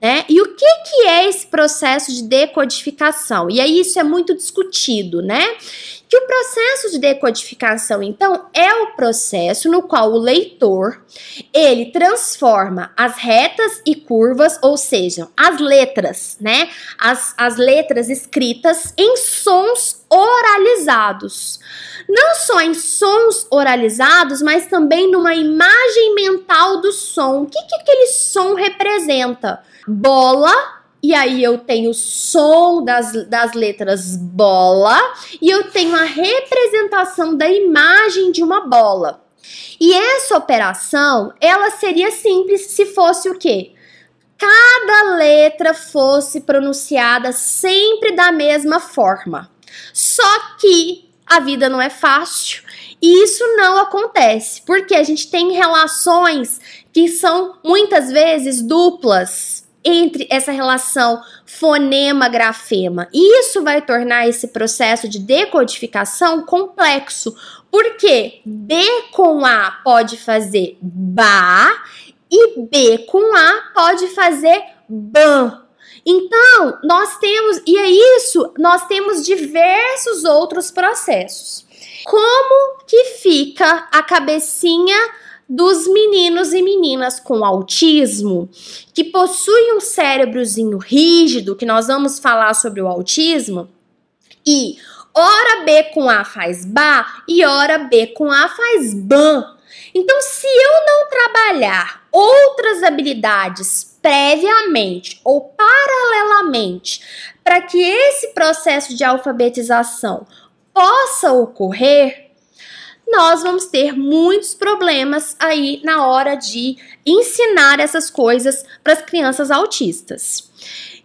Né? E o que, que é esse processo de decodificação? E aí isso é muito discutido, né? Que o processo de decodificação, então, é o processo no qual o leitor ele transforma as retas e curvas, ou seja, as letras, né? As, as letras escritas em sons oralizados. Não só em sons oralizados, mas também numa imagem mental do som. O que, que aquele som representa? Bola e aí eu tenho o som das, das letras bola e eu tenho a representação da imagem de uma bola. E essa operação, ela seria simples se fosse o quê? Cada letra fosse pronunciada sempre da mesma forma. Só que a vida não é fácil e isso não acontece, porque a gente tem relações que são muitas vezes duplas entre essa relação fonema-grafema. Isso vai tornar esse processo de decodificação complexo, porque B com A pode fazer ba e B com A pode fazer ban. Então, nós temos, e é isso, nós temos diversos outros processos. Como que fica a cabecinha dos meninos e meninas com autismo que possuem um cérebrozinho rígido, que nós vamos falar sobre o autismo, e hora B com A faz ba e hora B com A faz ban. Então, se eu não trabalhar outras habilidades previamente ou paralelamente para que esse processo de alfabetização possa ocorrer, nós vamos ter muitos problemas aí na hora de ensinar essas coisas para as crianças autistas.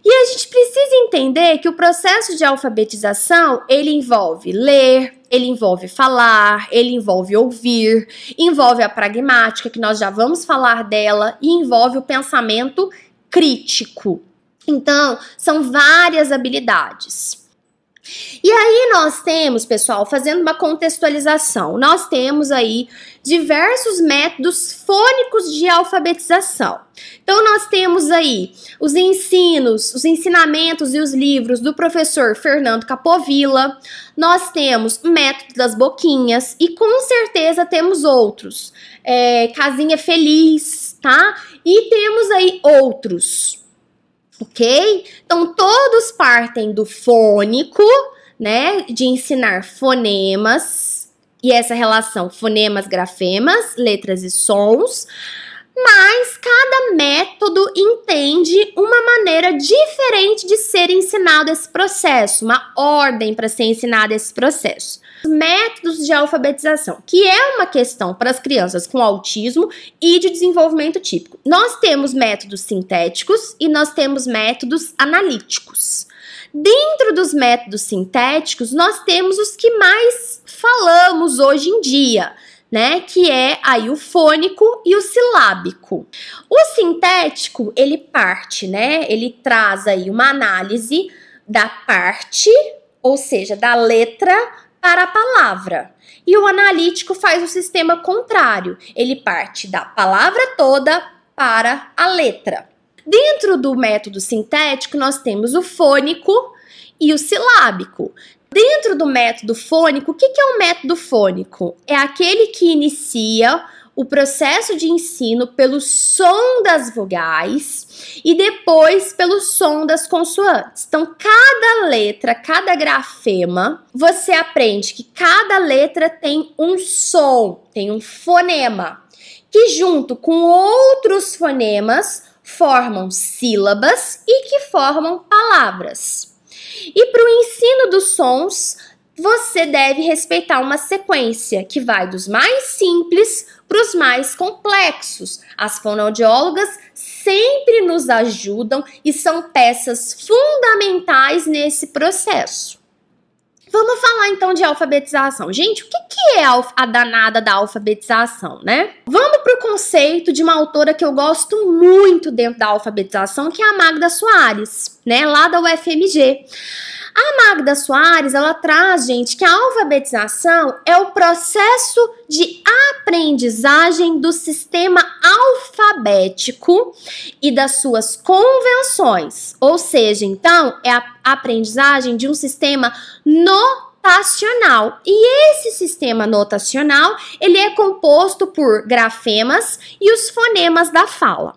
E a gente precisa entender que o processo de alfabetização, ele envolve ler, ele envolve falar, ele envolve ouvir, envolve a pragmática, que nós já vamos falar dela, e envolve o pensamento crítico. Então, são várias habilidades. E aí nós temos, pessoal, fazendo uma contextualização, nós temos aí diversos métodos fônicos de alfabetização. Então nós temos aí os ensinos, os ensinamentos e os livros do professor Fernando Capovilla. Nós temos o método das boquinhas e com certeza temos outros. É, Casinha Feliz, tá? E temos aí outros ok? Então, todos partem do fônico, né, de ensinar fonemas, e essa relação fonemas, grafemas, letras e sons, mas cada método entende uma maneira diferente de ser ensinado esse processo, uma ordem para ser ensinado esse processo. Métodos de alfabetização, que é uma questão para as crianças com autismo e de desenvolvimento típico. Nós temos métodos sintéticos e nós temos métodos analíticos. Dentro dos métodos sintéticos, nós temos os que mais falamos hoje em dia né? Que é aí o fônico e o silábico. O sintético, ele parte, né? Ele traz aí uma análise da parte, ou seja, da letra para a palavra. E o analítico faz o sistema contrário. Ele parte da palavra toda para a letra. Dentro do método sintético, nós temos o fônico e o silábico. Dentro do método fônico, o que, que é o método fônico? É aquele que inicia o processo de ensino pelo som das vogais e depois pelo som das consoantes. Então, cada letra, cada grafema, você aprende que cada letra tem um som, tem um fonema, que junto com outros fonemas formam sílabas e que formam palavras. E para o ensino dos sons, você deve respeitar uma sequência que vai dos mais simples para os mais complexos. As fonoaudiólogas sempre nos ajudam e são peças fundamentais nesse processo. Vamos falar então de alfabetização. Gente, o que, que é a, danada da alfabetização, né? Vamos para o conceito de uma autora que eu gosto muito dentro da alfabetização, que é a Magda Soares, né? Lá da UFMG. A Magda Soares, ela traz, gente, que a alfabetização é o processo de aprendizagem do sistema alfabético e das suas convenções. Ou seja, então, é a aprendizagem de um sistema notacional. E esse sistema notacional, ele é composto por grafemas e os fonemas da fala.